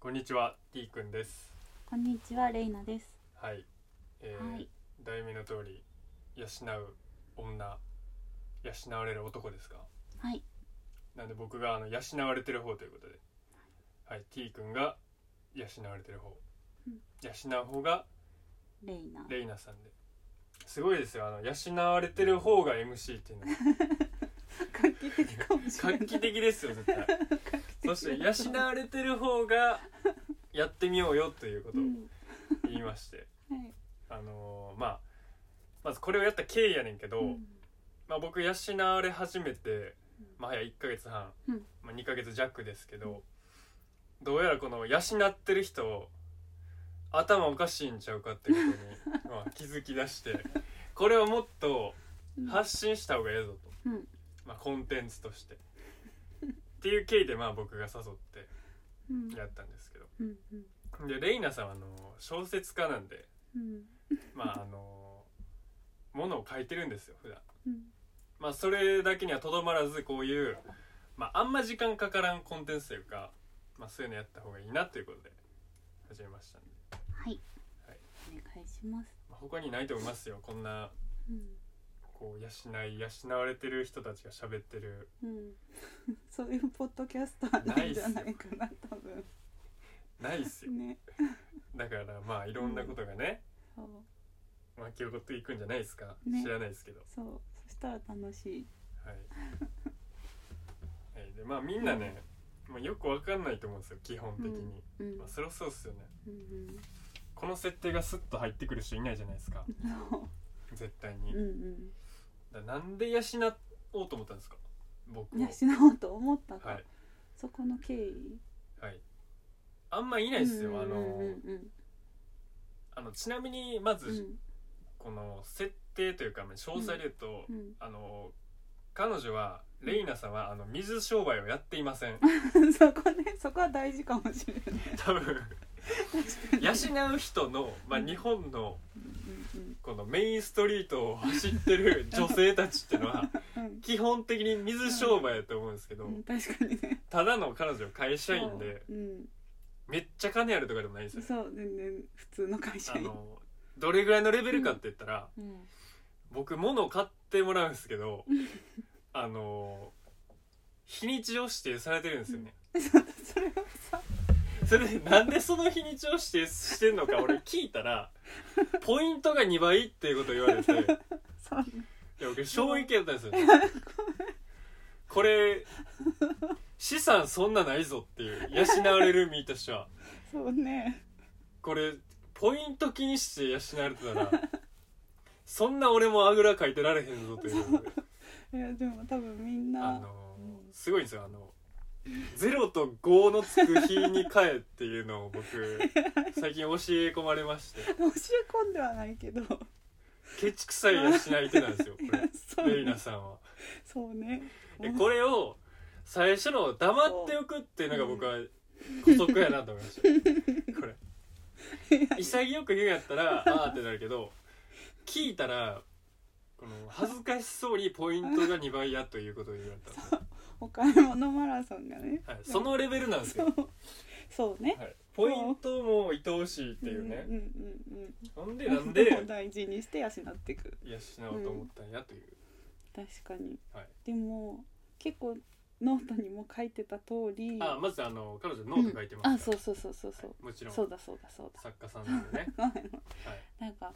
こんにちは T くんです。こんにちは、レイナです。はい、えーはい。題名の通り養う女養われる男ですか？はい、なんで僕があの養われてる方ということで。はい。T くんが養われてる方、うん。養う方がレイナ。レイナさんで。すごいですよ。あの養われてる方が MC っていうのは。画 期的かもしれない。画期的ですよ絶対。そして養われてる方がやってみようよということをうん、言いまして、はい。あのーまあまずこれをやった経緯やねんけど、うん。まあ、僕養われ始めて、まあ、早1ヶ月半、うん。まあ、2ヶ月弱ですけど、どうやらこの養ってる人頭おかしいんちゃうかってことに、まあ、気づき出して これをもっと発信した方がええぞと、うん、まあ、コンテンツとして。っていう経緯でまあ僕が誘ってうん、やったんですけど。うん、うん、でレイナさんはあの小説家なんでうん、まああのものを書いてるんですよ普段。うん、まあそれだけにはとどまらずこういう、まあ、あんま時間かからんコンテンツというか、まあ、そういうのやった方がいいなということで始めましたんで、はい、はい。お願いします。まあ、他にないと思いますよこんなうん、こう養い養われてる人たちが喋ってる。うん、そういうポッドキャスないんじゃないかな、多分。ないっすよ。ね、だからまあいろんなことがね、そう、巻き起こっていくんじゃないですか、ね。知らないですけど。そう、そしたら楽しい。はい、はい、でまあみんなね、まあ、よくわかんないと思うんですよ基本的に、うん、まあ、そりゃそうっすよね。うん、うん、この設定がスッと入ってくる人いないじゃないですか。絶対に、うん、だなんで養おうと思ったんですか？僕養おうと思ったか。はい。そこの経緯。はい。あんまいないですよ、あのうんうんあのちなみにまず、うん。この設定というかまあ詳細で言うと、うん。あの彼女はレイナさんはあの水商売をやっていません。うん、そこね、そこは大事かもしれない。多分。養う人の、まあ、日本のうんこのメインストリートを走ってる 女性たちっていうのは基本的に水商売やと思うんですけど、うん、確かにね。ただの彼女は会社員でそう。うん、めっちゃ金あるとかでもないんですよそう全然普通の会社員。あのどれぐらいのレベルかって言ったら、うん、僕物を買ってもらうんですけどあの日にちを指定されてるんですよね、それはさ、それでなんでその日にちを指定してんのか 俺聞いたらポイントが2倍っていうこと言われて。いや僕衝撃やったんですよ。これ資産そんなないぞっていう養われる身としては。そうね。これポイント気にして養われてたらそんな俺もあぐらかいてられへんぞという。いやでも多分みんな、あのーすごいんですよ。あの0と5のつく日に帰っていうのを僕 最近教え込まれまして。教え込んではないけど、ケチくさい養い手なんですよこれ。レイナさんは。そうね。でこれを最初の黙っておくっていうのが僕は古速やなと思いました。これ。潔く言うんやったらあーってなるけど聞いたらこの恥ずかしそうにポイントが2倍やということを言われた。んですよ、お買い物マラソンがね。はい、そのレベルなんですよ、そう。ね。はい、ポイントも愛おしいっていうね。う。んうんなんでうんうん。なんで大事にして養っていく。養おうと思ったんやという、確かに。はい、でも結構ノートにも書いてた通り。あまずあの彼女ノート書いてますうん。あ、そうそうそうそうそう。もちろん。そうだそうだそうだ。作家さんなんでね、はい。なんか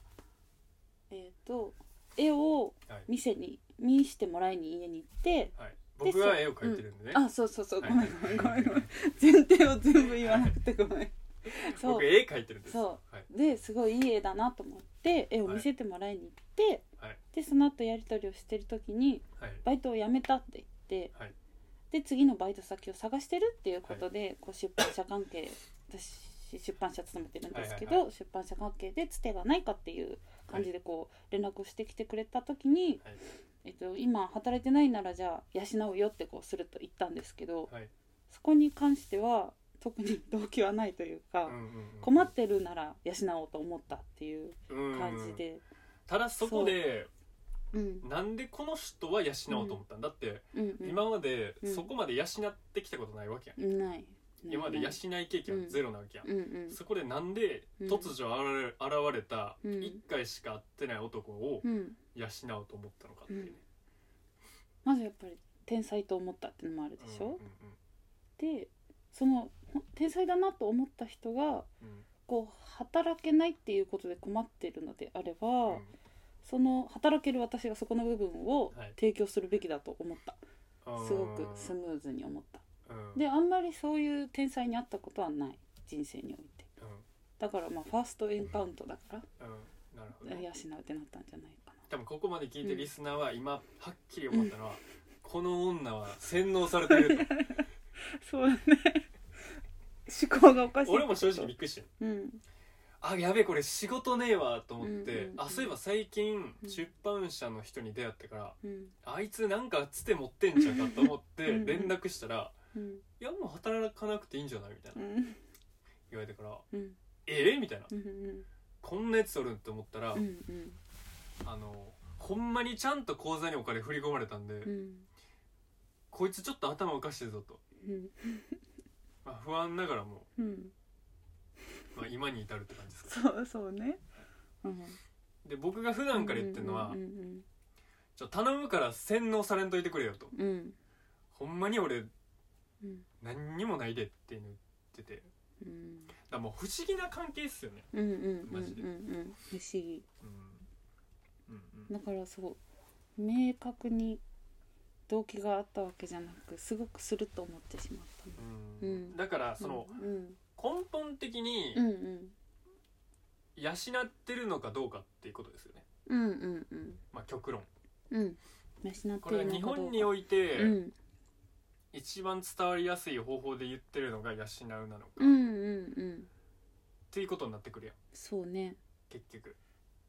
えっ、と絵をはい。店に見してもらいに家に行って、はい、僕が絵を描いてるんでね、あそうそうそう。はい。ごめんごめんごめんごめん。前提を全部言わなくてごめん。そう。僕絵描いてるんです。そはい。ですごいいい絵だなと思って絵を見せてもらいに行って、はい。でその後やり取りをしてる時にはい。バイトを辞めたって言ってはい。で次のバイト先を探してるっていうことで、こう出版社関係私出版社勤めてるんですけど、はいはい。出版社関係でつてがないかっていう感じでこう連絡をしてきてくれた時に、はいえっと、今働いてないならじゃあ養うよってこうすると言ったんですけど、はい。そこに関しては特に動機はないというか、うんうんうん困ってるなら養おうと思ったっていううん感じで、ただそこでう。ん。なんでこの人は養おうと思ったん？だってうんうん、今までうん。そこまで養ってきたことないわけやん。ない、今まで養い経験はゼロなわけやん、うんうん。そこでなんでうん。突如現れたうん。1回しか会ってない男をうん養おうと思ったのかっていうね、まずやっぱり天才と思ったっていうのもあるでしょ、うんうんでその天才だなと思った人がうん。こう働けないっていうことで困ってるのであれば、うん。その働ける私がそこの部分をはい。提供するべきだと思った、うんすごくスムーズに思った。うん。であんまりそういう天才に会ったことはない。人生において。うん。だからまあファーストエンカウントだから。うんなるほど。養ねうってなったんじゃないかな。多分ここまで聞いてるリスナーは今はっきり思ったのは、この女は洗脳されてると。そうだね。思考がおかしい。俺も正直びっくりしてるうん。あやべえこれ仕事ねえわと思って、あそういえば最近うん出版社の人に出会ってから、うん。あいつなんかつて持ってんじゃんかと思って連絡したらうん「いやもう働かなくていいんじゃない?」みたいな。うん。言われてからうん「ええみたいな。うんうんこんなやつおるんって思ったら、うんうん。あのほんまにちゃんと口座にお金振り込まれたんで、うん。こいつちょっと頭おかしいぞと、うん。まあ、不安ながらも、うん。まあ、今に至るって感じですかそうそうね。うん。で僕が普段から言ってるのは、うんうんちょ頼むから洗脳されんといてくれよと。うんうん。ほんまに俺うん。何にもないでって言っててうん。らもう不思議な関係っすよね。うんうんうんマジでうん。うん不思議。うん。うんうん。だからそう明確に動機があったわけじゃなくすごくすると思ってしまった。のうん。うん。だからその、うん根本的に養ってるのかどうかっていうことですよね。うんうんうん。まあ極論。うん。養っているのかこれは日本にどうおいて、かうん一番伝わりやすい方法で言ってるのが養うなのか、っうんうんうん。ていうことになってくるやん。そうね。結局。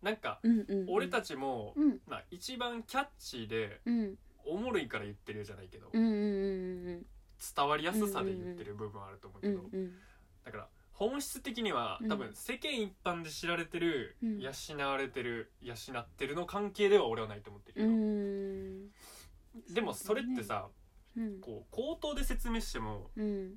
なんかうんうんうん。俺たちも、うん。まあ、一番キャッチーでうん。おもろいから言ってるじゃないけど、うんうんうん伝わりやすさで言ってる部分はあると思うけど、うんうんだから本質的にはうん。多分世間一般で知られてる、うん。養われてる養ってるの関係では俺はないと思ってるうけど、ん。でもそれってさ、うん。こう口頭で説明してもうん。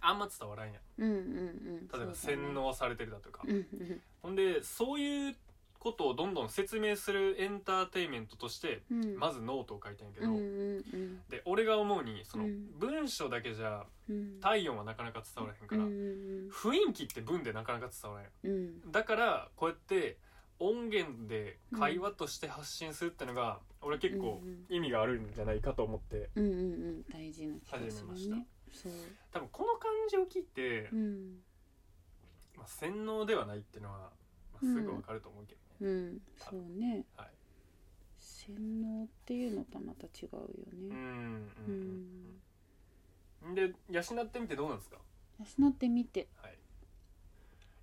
あんま伝わらんやん。うんうんうん。例えば洗脳されてるだとか、うんうん。ほんでそういうことをどんどん説明するエンターテインメントとしてうん。まずノートを書いたんやけど、うんうんうん。で俺が思うにそのうん。文章だけじゃうん。体温はなかなか伝わらへんから、うんうん。雰囲気って文でなかなか伝わらへん。うん。だからこうやって音源で会話として発信するってのが、俺結構うん意味があるんじゃないかと思って。うんうんうん。大事な気がする始めましたねそう多分この感じを聞いて、うん。まあ、洗脳ではないっていうのは、まあ、すぐわかると思うけどね、うん。そうね。はい。洗脳っていうのとはまた違うよね。うんうんううん。ん。で養ってみてどうなんですか？養ってみて。はい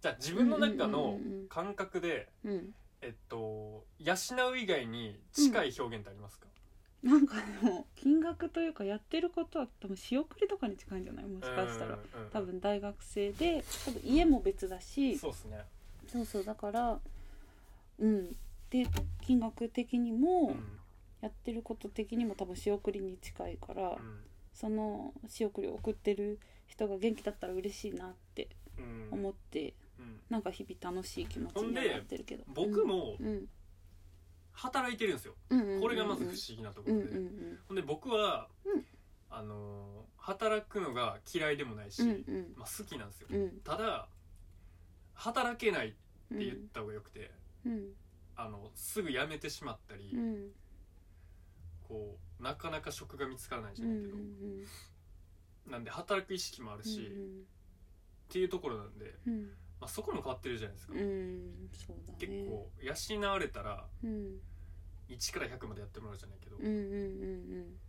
じゃあ自分の中のうんうんうんうん。感覚で、うん。えっと養う以外に近い表現ってありますか、なんかでも金額というかやってることは多分仕送りとかに近いんじゃない？もしかしたら。うんうんうん。多分大学生で多分家も別だし。そうですね。そうそう。だからうん。で金額的にうもん。やってること的にも多分仕送りに近いから、うん。その仕送りを送ってる人が元気だったら嬉しいなってうん。思って、うんなんか日々楽しい気持ちにはなってるけど。僕もうん。働いてるんですよ。うんうんうんこれがまず不思議なとこうんろで、うんうんほんで僕は、うん。あのー働くのが嫌いでもないし、うんうん。まあ、好きなんですよ、うん。ただ働けないって言った方がよくて、うん。あのすぐ辞めてしまったり、うん。こうなかなか職が見つからないじうんうゃなんいけど、なんで働く意識もあるし、っていうところなんで、うんあ、そこも変わってるじゃないですか、うんそうだね。結構養われたらうん1から100までやってもらうじゃないけど、うんうんうんうん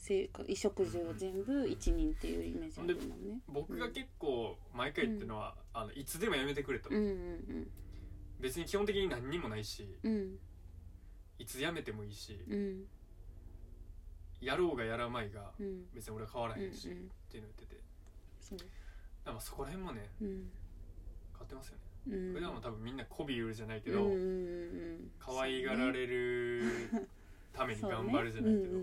生活衣食住を全部一人っていうイメージあるもんね。僕が結構毎回言ってるのは、あのいつでもやめてくれと、うんうん別に基本的に何にもないしうん。うんいつ辞めてもいいし、うん。やろうがやらまいがうん。別に俺は変わらうんうんへん。し、っていうの言ってて。そう。だからまあそこら辺もねうん変わってますよね、うん。普段は多分みんな媚び売るじゃないけど、うんうんうん可愛がられるために頑張るじゃないけど、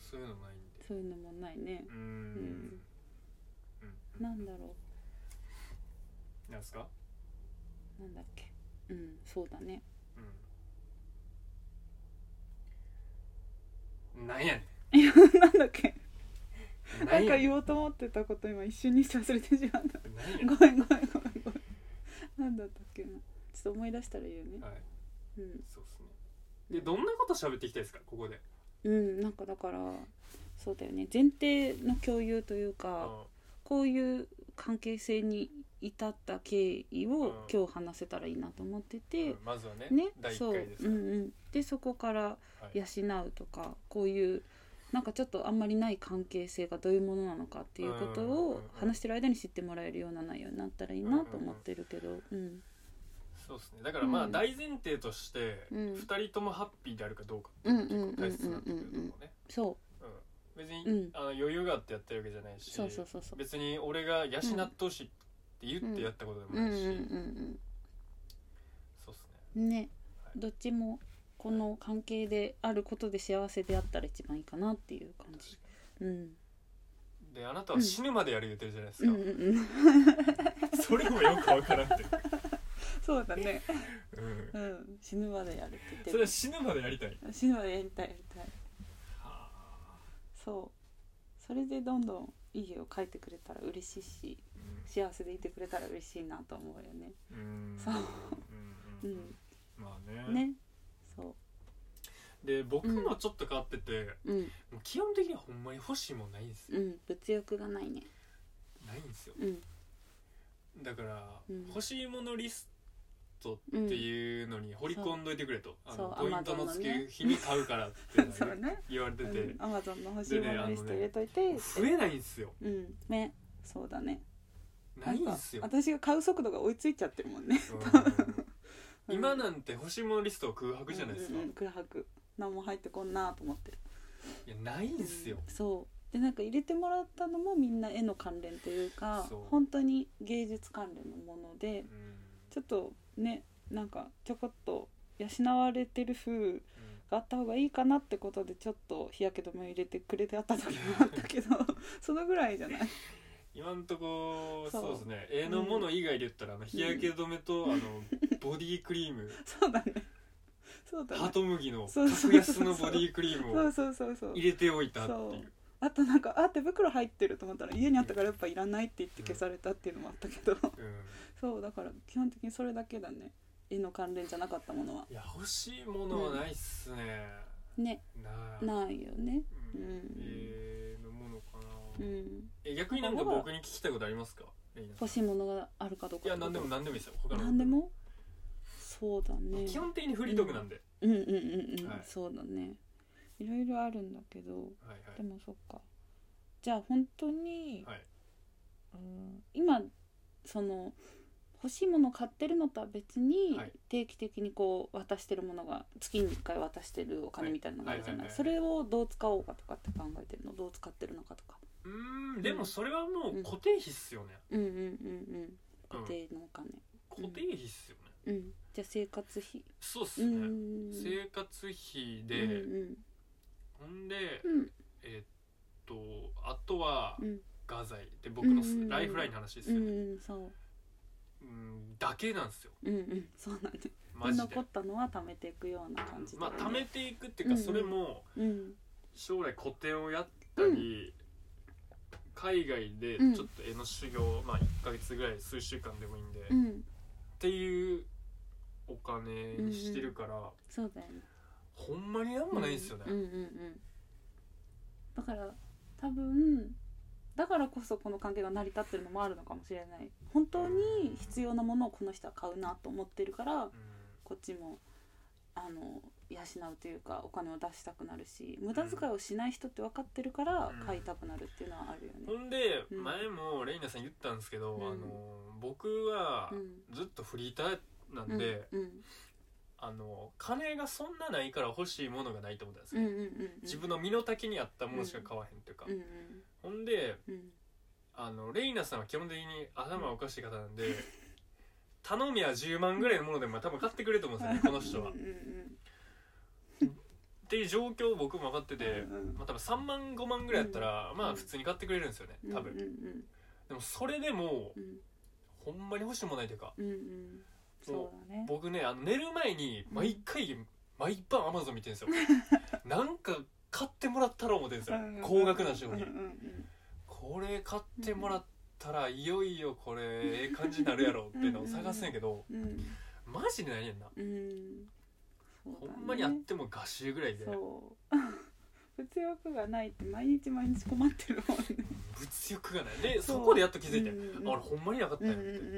そういうのないんで。そういうのもないね。うーん。うん。うんうんなんだろなんですか？うなんだっけ。うんそうだね。うん。なんやねいやなんだっけ。んなんか言おうと思ってたこと今一瞬にして忘れてしまった。ごめんごめんごめんなんだったっけな。ちょっと思い出したら言うね。はい。うん。そうですね。でどんなこと喋っていきたいですか？ここで。うんなんかだからそうだよね。前提の共有というかあこういう関係性に至った経緯をうん。今日話せたらいいなと思ってて、うんまずはねね第1そう、回ですから。うんうん、でそこからはい。養うとかこういうなんかちょっとあんまりない関係性がどういうものなのかっていうことをうん話してる間に知ってもらえるような内容になったらいいなと思ってるけど、うんそうですね。だからまあうん。大前提としてうん。2人ともハッピーであるかどうかってういうんのが結構大切になってくると思うね。そう。ん。別に、うん。あの余裕があってやってるわけじゃないしそうそうそうそう。別に俺が養ってほしいって言ってやったことでもないし、うん。そうっすね。うんね。はい。どっちもこの関係であることで幸せであったら一番いいかなっていう感じ。うん。であなたは死ぬまでやる言ってるじゃないですか、うんうんうん。それもよくわからんって、そうだね。うん、うん。死ぬまでやるって言ってそれはる死ぬまでやりたい。死ぬまでやりたいやりたい。はそう。それでどんどんいい絵を描いてくれたら嬉しいし幸せでいてくれたら嬉しいなと思うよね。うん。うんそう。うんうんうん。まあね。ね。そで僕もちょっと変わってて、ううん。もう基本的にはほんまに欲しいもんないんですよ、うん。物欲がないね。ないんですよ。うん。だから、うん。欲しいものリストっていうのに掘り込んどいてくれと、あのポイントのねく日に買うからって ね。言われてて、アマゾンの欲しいものリスト入れといてって。増えないんですよ。うん。ね。そうだね。ないんですよ。私が買う速度が追いついちゃってるもんね。うん。今なんて欲しいものリストは空白じゃないですか、うんうんうん。空白何も入ってこんなと思って。るいやないんですよ、そう。でなんか入れてもらったのもみんな絵の関連というかそう。本当に芸術関連のものでうん。ちょっとねなんかちょこっと養われてる風があった方がいいかなってことでちょっと日焼け止めを入れてくれてあった時もあったけど そのぐらいじゃない？今んとこそう。そうですね。絵のもの以外で言ったら、あの日焼け止めと、あの ボディクリーム。そうだねそうだね。ハトムギのそうそう格安のボディクリームをそうそうそうそう。入れておいたっていう。あとなんかあ手袋入ってると思ったら家にあったからやっぱいらないって言って消されたっていうのもあったけど。うん。そうだから基本的にそれだけだね。絵の関連じゃなかったものは。いや欲しいものはないっすね、ね。ない。ないよね。うん。うん。えーのものかな、うん。え逆になんか僕に聞きたいことありますか？欲しいものがあるかどうかいや何でも何でもいいですよ。他の。何でも？そうだね。基本的にフリートークなんで、うん。うんうんうん、はい。そうだね。いろいろあるんだけど。はいでもそっか。じゃあ本当に、はい。うん今その欲しいものを買ってるのとは別に、はい。定期的にこう渡してるものが月に1回渡してるお金みたいなのがあるじゃない,、はいはいそれをどう使おうかとかって考えてるの？どう使ってるのかとか。うーん。でもそれはもう固定費っすよね、うんうんうんうん。固定のお金。固定費っすよね、うん、じゃあ生活費。そうっすうね、ん。生活費で、うんほんで、うん。えーっとあとはうん。画材。で僕のうんライフラインの話ですうんよね、うんそう。うんだけなんですよ。うんうん。そうなんでマジで。残ったのは貯めていくような感じまあ貯めていくっていうか、うん。うんそれもうん。将来個展をやったり、海外でうん。ちょっと絵の修行、まあ1ヶ月ぐらい数週間でもいいんで、っうん。ていうお金にしてるから、そうだよね。ほんまになんもないんですよね、うんうんうんうん。だから多分だからこそこの関係が成り立ってるのもあるのかもしれない。本当に必要なものをこの人は買うなと思ってるからうん。こっちもあの養うというかお金を出したくなるし無駄遣いをしない人って分かってるからうん。買いたくなるっていうのはあるよね。ほんで、うん。前もレイナさん言ったんですけど、うん。あの僕はうん。ずっとフリーターなんで、うんあの金がそんなないから欲しいものがないと思ったんですよ、うんうんうんうん。自分の身の丈に合ったものしか買わへんというか、うんうん。ほんでうん。あのレイナさんは基本的に頭おかしい方なんで、頼みは10万ぐらいのものでも多分買ってくれると思うんですよねこの人は。っうんうん。ていう状況を僕も分かってて、うんうん。まあ、多分3万5万ぐらいやったら、まあうん。普通に買ってくれるんですよね多分。うんうん。でもそれでもうん。ほんまに欲しいもんないというか。うんうんそうだね。僕ねあの寝る前に毎回、毎晩アマゾン見てるんですよ。なんか買ってもらったら思ってるんですよ高額な商品。うんうんこれ買ってもらったらいよいよこれええ感じになるやろっていうのを探すんやけどうんうんマジでないねんな。うん。そうだねほんまにあっても画集ぐらいで。そう物欲がないって毎日毎日困ってるもんね物欲がないでそうそこでやっと気づいてうんうんあれほんまになかったうんうんうんってうんう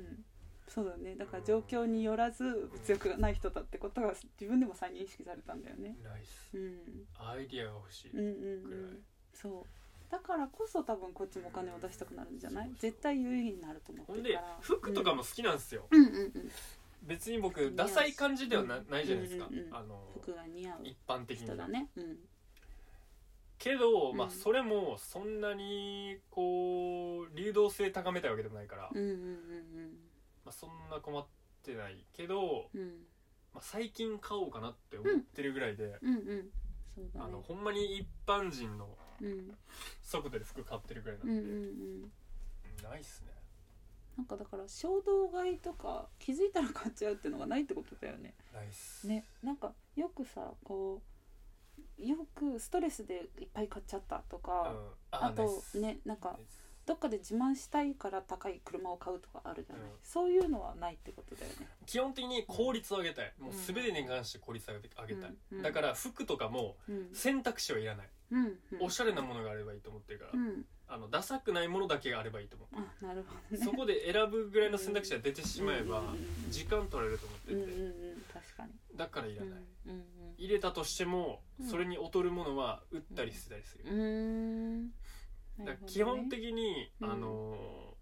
んそうだね。だから状況によらず物欲がない人だってことが自分でも再認識されたんだよね。ナイス。うん。アイディアが欲しいうんうんぐらいうん。そう。だからこそ多分こっちもお金を出したくなるんじゃない？そうそう絶対有意義になると思っほんでてるから。服とかも好きなんですよ。うん。うんうん別に僕ダサい感じではなうん。ないじゃないですか。うんうんうんあの服が似合う一般的に人だね。うん。けどまあうんそれもそんなにこう流動性高めたいわけでもないから。うんうんまあそんな困ってないけどうん。うんまあ最近買おうかなって思ってるぐらいでうんうん。そうだね。あのほんまに一般人のうん。速度で服買ってるぐらいなんで。うんうんうん。ないっすね。なんかだから衝動買いとか気づいたら買っちゃうっていうのがないってことだよね。ないっす。ね。なんかよくさこうよくストレスでいっぱい買っちゃったとうん。か、ああとないっす。ねなんかないっすどっかで自慢したいから高い車を買うとかあるじゃない、うん。そういうのはないってことだよね。基本的に効率を上げたい。もう全てに関して効率を上げたい。うんうん。だから服とかもうん。選択肢はいらない。うんうん。おしゃれなものがあればいいと思ってるから。うん。あのダサくないものだけがあればいいと思う。あなるほどね。そこで選ぶぐらいの選択肢が出てしまえば時間取られると思ってうんうんうてん。確かに。だからいらない。うんうん入れたとしてもうん。それに劣るものは売ったり捨てたりする。うんだ基本的にうん。あのー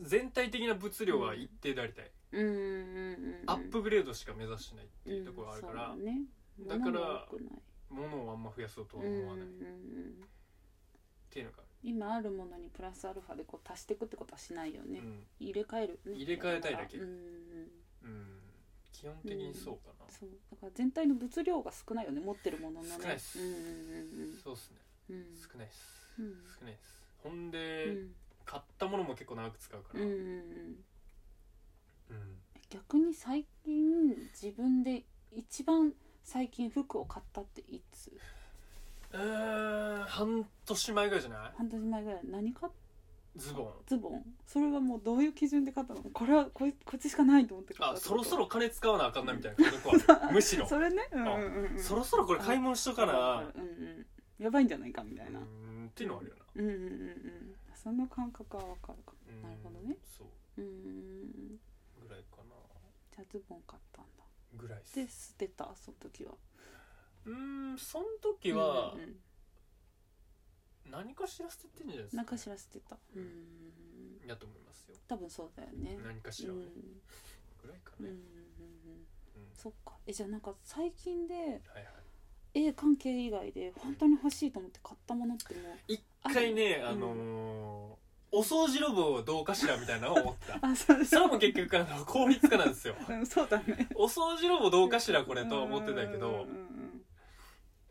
全体的な物量は一定でありたい。うんうんうんうん。アップグレードしか目指してないっていうところがあるからうんね。だから物をあんま増やそうとはうんうんうん思わない。っうんていうのが今あるものにプラスアルファでこう足していくってことはしないよね、うん。入れ替える、ね、入れ替えたいだけ。うんうんうん。うん基本的にそうかな。そう。だから全体の物量が少ないよね持ってるもののね。少ないっす。うんうんそうっすね。うん。うん少ないっす。うん。少ないっす。ほんうでん。買ったものも結構長く使うから。うんうんうん。うん。逆に最近自分で一番最近服を買ったっていつ？うーん半年前ぐらいじゃない？半年前ぐらい。何買っズボン。ズボン。それはもうどういう基準で買ったの？これはこいこっちしかないと思って買った。あそろそろ金使わなあかんなみたいな。感覚は。むしろ。それね？うんうんうんうん。そろそろこれ買い物しとかな。うんうんやばいんじゃないかみたいな。うーんっていうのはあるよな。うんうんうんうん。その感覚はわかるか。うん。なるほどね。そう。もうん。ぐらいかな。じゃあズボン買ったんだ。ぐらいで捨てたその時は。うーんその時はうんうんうん何かしら捨ててんじゃないですか何かしら捨てた。うん。やと思いますよ。多分そうだよね。何かしら。はねうん。ぐらいかね。うんうんうんうん。うん。そっか。えじゃあなんか最近ではいはい。絵関係以外で本当に欲しいと思って買ったものってもう一回ねあのーお掃除ロボどうかしらみたいなのを思った。あそうそれも結局あの 効率化なんですよ。うんそうだね。お掃除ロボどうかしらこれとは思ってたけうどん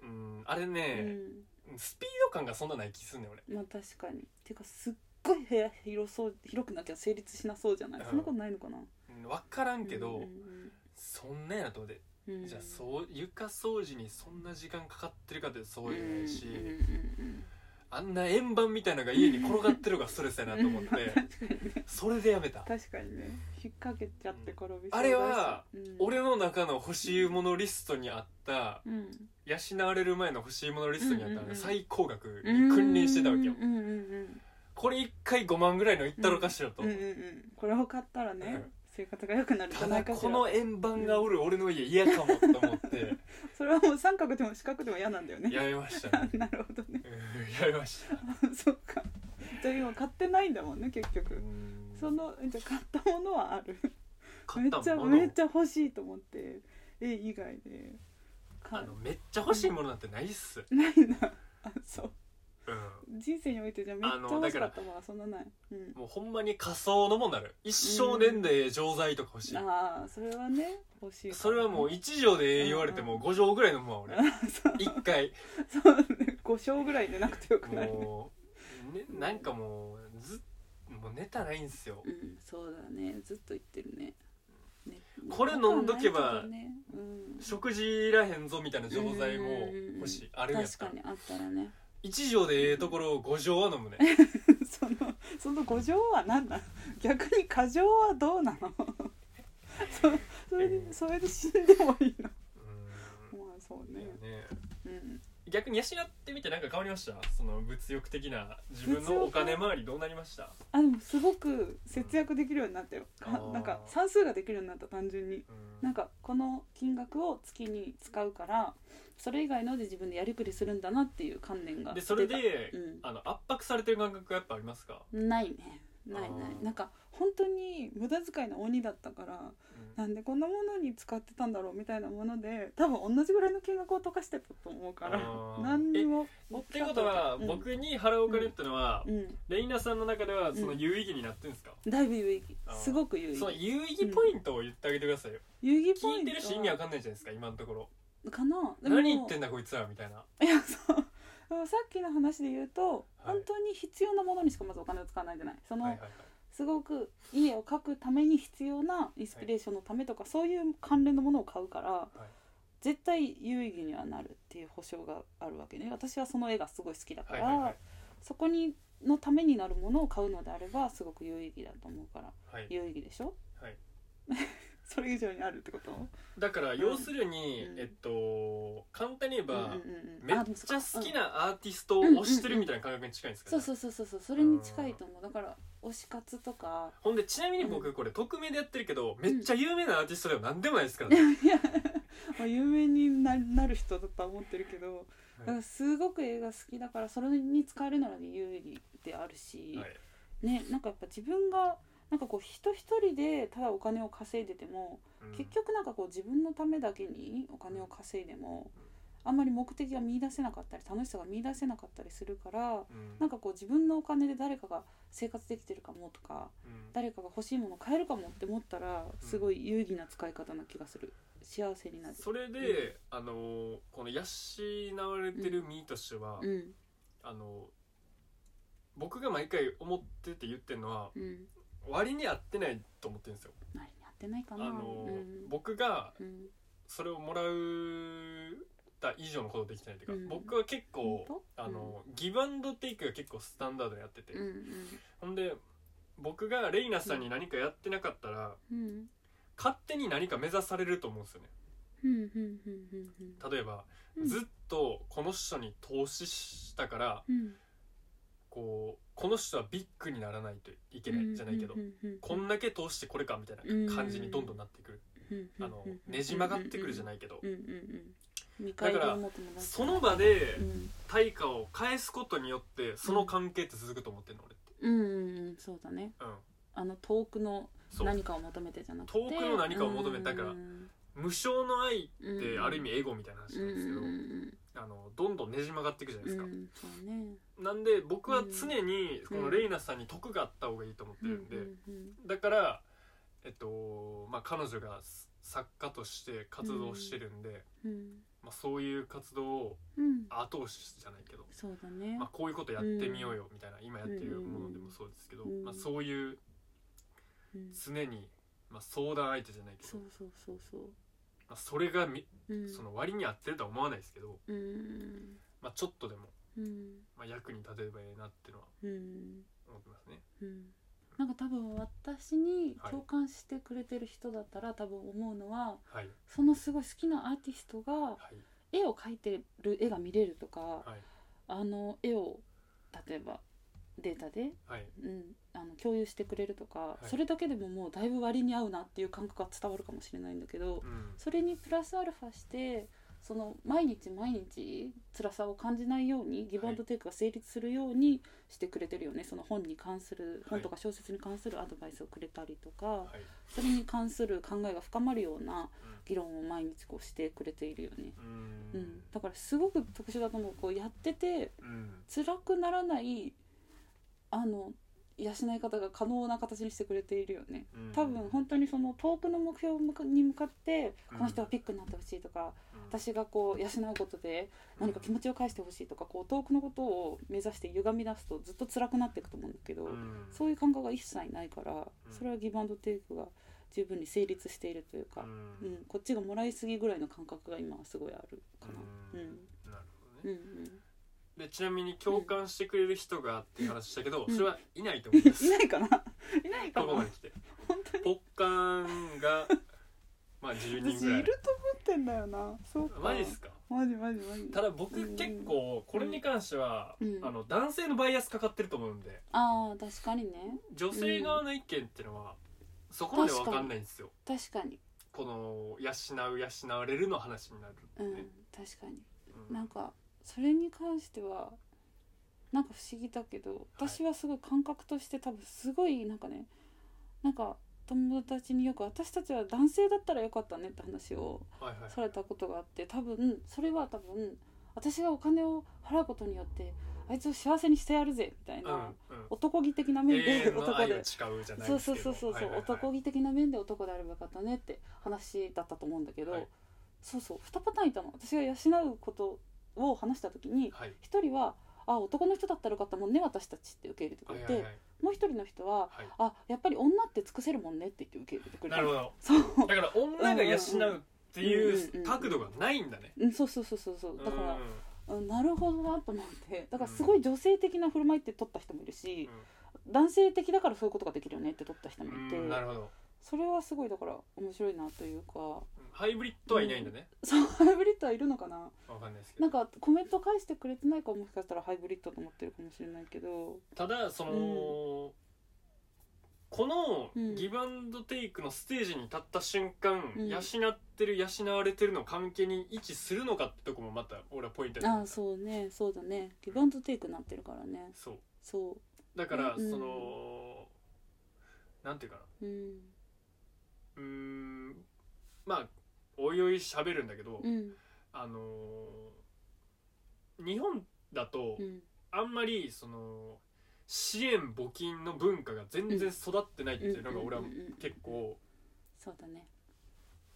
うんうんあれうん。ねスピード感がそんなない気すんねん俺。うんまあ確かに。てかすっごい部屋広そう広くなきゃ成立しなそうじゃない、うん。そんなことないのかな？うん分からんけど、うんそんなんやなと思って、うん。うんじゃあそう床掃除にそんな時間かかってるかってそうじゃないし、うんうんうんあんな円盤みたいなのが家に転がってるのがストレスやなと思って。それでやめた。確かにね。引っ掛けちゃって転びそうだし。あれは、うん。俺の中の欲しいものリストにあったうん。養われる前の欲しいものリストにあった、うんうんうん。最高額に君臨してたわけよ、うんうんうんこれ1回5万ぐらいのいったろかしらと、うんうんうん。これを買ったらね、うん。生活が良くなるんじたゃないかしら。だこの円盤がおる俺の家嫌かもと思って。それはもう三角でも四角でも嫌なんだよね。やめましたね。なるほどね。うんやめました。そうか。じゃあ今買ってないんだもんね結局。うん。そのじゃあ買ったものはある。買めっちゃったもの？めっちゃ欲しいと思って。絵以外で。買あのめっちゃ欲しいものなんてないっす、ないな。あそう。うん人生においてじゃあめっちゃ欲しかったものはそんなない、うん、もうほんまに仮想のもんなる。一生年で錠剤とか欲しい、ああそれはね欲しいそれはもう1錠で言われてもうん。5錠ぐらい飲むわ俺。そう。1回。そうね。5升ぐらいでなくてよくない。もね、なんかもうずっもうネタないんですよ。うんそうだね。ずっと言ってるね。ね。これ飲んどけば食事いらへんぞみたいな錠剤も欲しい。あるんやったら。確かにあったらね1錠でええところを5錠は飲むね。そのその誤情は何なの？逆に過剰はどうなの？そそれでそれで死んでもいいの？うん。まあそうね。ね。うん。逆に養ってみてなんか変わりました？その物欲的な自分のお金回りどうなりました？あでもすごく節約できるようになったよ。かあーなんか算数ができるようになった単純に。うん。なんかこの金額を月に使うからそれ以外ので自分でやりくりするんだなっていう観念がでそれ出でた。うん。あの圧迫されてる感覚がやっぱありますか？ないね。ないないなんか本当に無駄遣いの鬼だったからうん。なんでこんなものに使ってたんだろうみたいなもので多分同じぐらいの金額を溶かしてたと思うから何にもっていうことは、うん。僕に払うお金ってのは、うん。レイナさんの中ではそのうん。有意義になってるんですか、だいぶ有意義。すごく有意その義有意義ポイントを言ってあげてくださいよ、有意義ポイント聞いてるし意味わかんないじゃないですか今のところかな？でも何言ってんだこいつらみたいな。いやそう。さっきの話で言うと、はい。本当に必要なものにしかまずお金を使わないじゃない。その、はいはいはい。すごく家を描くために必要なインスピレーションのためとか、そういう関連のものを買うからはい。絶対有意義にはなるっていう保証があるわけね。私はその絵がすごい好きだから、はいはいはい。そこにのためになるものを買うのであればすごく有意義だと思うから。はい。有意義でしょ？はい それ以上にあるってこと？だから要するに、うん。えっと簡単に言えば、うんうんうんうん。めっちゃ好きうん。なアーティストを推してるみたいな感覚に近いんですか、ね。そうそうそうそうそう。それに近いと思う。だから推し活とか。ほんでちなみに僕うこれ匿名でやってるけど、めっちゃ有名なアーティストでは何でもないですからね、いやまあ有名にななる人だとは思ってるけどだからすごく映画好きだからそれに使えるなら有意義であるし、はい。ねなんかやっぱ自分がなんかこう人一人でただお金を稼いでても、うん。結局なんかこう自分のためだけにお金を稼いでもあんまり目的が見出せなかったり楽しさが見出せなかったりするからうん。なんかこう自分のお金で誰かが生活できてるかもとかうん。誰かが欲しいもの買えるかもって思ったらすごい有意義な使い方な気がする。幸せになる。それで、あのーこの養われてる身としては、うん。あのー僕が毎回思ってて言ってるのはうん割に合ってないと思ってるんですよ、何やってないかあなのーうん。僕がうん。それをもらうた以上のことできてないというか、うん。僕は結構あの、ギブアンドテイクが結構スタンダードでやってて、うんほんで僕がレイナさんに何かやってなかったら、うんうん。勝手に何か目指されると思うんですよね。うんうんうんうん。例えば、うん。ずっとこの人に投資したからうんこうこの人はビッグにならないといけないじゃないけど、こんだけ投資してこれかみたいな感じにどんどんなってくる、あのねじ曲がってくるじゃいないけど、うんうんうん見返りを求めなその場でうん対価を返すことによってその関係って続くと思ってんの俺ってうんうんうんそうだねうんあの遠くの何かを求めてじゃなくて遠くの何かを求めてだからうん無償の愛ってうんある意味エゴみたいな話なんですけど、あのどんどんねじ曲がっていくじゃないですか、うんね。なんで僕は常にこのレイナさんに得があった方がいいと思ってるんで、だからえっとまあ彼女が作家として活動してるんで、うんまあ、そういう活動をうん。後押しじゃないけど、そうだね。まあ、こういうことやってみようよみたいな、今やってるものでもそうですけど、うん。まあ、そういううん。常に、まあ、相談相手じゃないけどそうそうそうそうまあ、それがみうん。その割に合ってるとは思わないですけど、うん。まあ、ちょっとでも、うん。まあ、役に立てればいいなっていうのはうん。思ってますね。うん。なんか多分私にはい。共感してくれてる人だったら多分思うのははい。そのすごい好きなアーティストがはい。絵を描いてる絵が見れるとかはい。あの絵を例えばデータで、はい。うん、あの共有してくれるとか、い。それだけでももうだいぶ割に合うなっていう感覚が伝わるかもしれないんだけど、うん。それにプラスアルファしてその毎日毎日辛さを感じないようにギブアンドテイクが成立するようにしてくれてるよね、その本に関するはい。本とか小説に関するアドバイスをくれたりとか、はい。それに関する考えが深まるようなうん。議論を毎日こうしてくれているよね、ううんん、だからすごく特殊だと思う。こうやっててうん。辛くならないあの養い方が可能な形にしてくれているよね。うん。多分本当にその遠くの目標に向かってうんこの人はピックになってほしいとか、うん。私がこう養うことで何か気持ちを返してほしいとかこう遠くのことを目指して歪み出すとずっと辛くなっていくと思うんだけど、うん。そういう感覚が一切ないからそれはギブアンドテイクが十分に成立しているというか、ううんんこっちがもらいすぎぐらいの感覚が今はすごいあるかな。ううん。んなるほどうんねでちなみに共感してくれる人がっていう話したけど、うん。それはいないと思いまうん、すいないかな？いないかな？ここまで来て。本当に。ポッカンがまあ10人私ぐらい。いると思ってんだよな。そうか。マジっすか？マジマジマジ。ただ僕うん結構これに関しては、うん。あの男性のバイアスかかってると思うんで。ああ確かにね。女性側の意見っていうのはそこまでわかんないんですよ。確かに。この養う養われるの話になるうん。ね、確かに。うん。なんかそれに関してはなんか不思議だけど私はすごい感覚として多分すごいなんかねなんか友達によく私たちは男性だったらよかったねって話をされたことがあって多分それは多分私がお金を払うことによってあいつを幸せにしてやるぜみたいな、うんうん。男気的な面永で男で。そうそうそうそうそう、はいはいはい。男気的な面で男であればよかったねって話だったと思うんだけど、はい。そうそう2パターンいたの。私が養うことを話した時にはい。1人は「あ男の人だったらよかったもんね私たち」って受け入れてくれて、もう1人の人ははい「あやっぱり女って尽くせるもんね」って言って受け入れてくれたなるほど。そう。だから女が養うっていうんうんうんう角度がないんだね。うんそうそうそうそうそう。だからうんうんなるほどなと思って。だからすごい女性的な振る舞いって取った人もいるし、男性的だからそういうことができるよねって取った人もいて、うんなるほど。それはすごいだから面白いなというかハイブリッドはいないんだね。そうハイブリッドはいるのかな？わかんないですけど。なんかコメント返してくれてないからもしかしたらハイブリッドと思ってるかもしれないけど。ただそのこのうん。ギブアンドテイクのステージに立った瞬間うん。養ってる養われてるの関係に位置するのかってとこもまた俺はポイントだああそうねそうだね。ギブアンドテイクになってるからね。そう。そう。だからうん。そのなんていうかな。うん。うーん。まあおいおい喋るんだけどうん。あのー日本だとうん。あんまりその支援募金の文化が全然育ってないっていうのが俺は結構そうだね。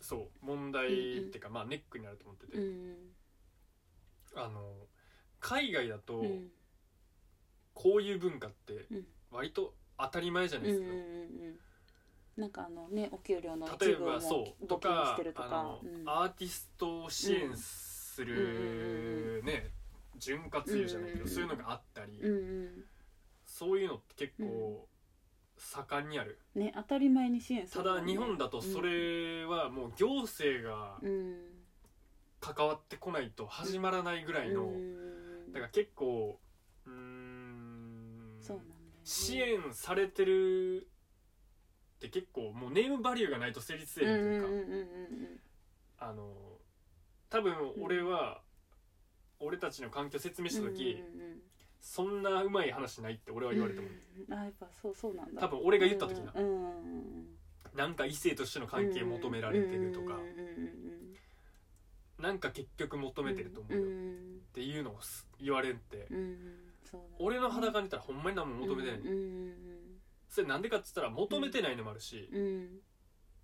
そう問題っていうかまあネックになると思ってて。うんあの海外だとうん。こういう文化ってうん。割と当たり前じゃないですか。うんなんかあのねお給料の一例え部をもばそうう募金とかしてるとか。うん。アーティストを支援するね潤滑油じゃないけうんうん。そういうのがあったりうんうん。そういうのって結構盛んにある。ね当たり前に支援すたるもんね。だ日本だとそれはもう行政がうん。関わってこないと始まらないぐらいのうん。だから結構うーんそうなんだよね。支援されてるって結構もうネームバリューがないと成立せえへんというか、あの多分俺は、俺たちの環境説明した時、そんなうまい話ないって俺は言われても、やっぱそうそうなんだ。多分俺が言った時な、なんか異性としての関係求められてるとか、なんか結局求めてると思うよ、っていうのをす言われんって、俺の裸にいたらほんまに何も求めてない、それなんでかっつったら求めてないのもあるし、うんうん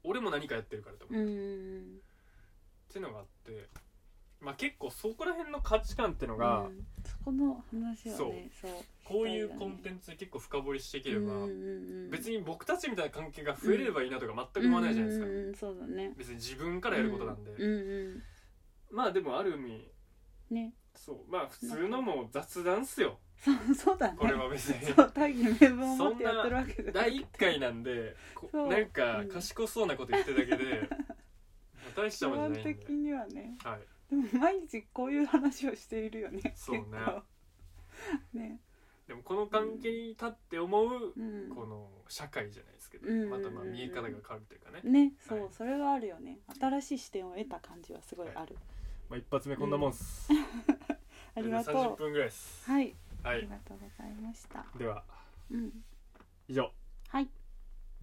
俺も何かやってるからと思う、うんっうんていうのがあってまあ結構そこら辺の価値観っていうのが、うん。そこの話はねそう。こういうコンテンツで結構深掘りしていければ、別にに僕たちみたいな関係が増えればいいなとか全く思わないじゃないですか、うんうんうんそうだね。別に自分からやることなんで、うんうん。まあでもある意味ね。そう。まあ普通のも雑談っすよそうそうだね。これは別に。そう大義名分を持ってやってるわけで第1回なんでなんかうん賢そうなこと言ってるだけで、大した基もんじゃないんで本的にはね。はい。でも毎日こういう話をしているよねそうね。ね。でもこの関係に立って思う、うん。この社会じゃないですけど、うん。またまあ見え方が変わるというかね、ねそう、はい。それはあるよね。新しい視点を得た感じはすごいある、まあ、一発目こんなもんっす、ありがと30う分ぐらいです。はい、はい。ありがとうございました。では。うん。以上。はい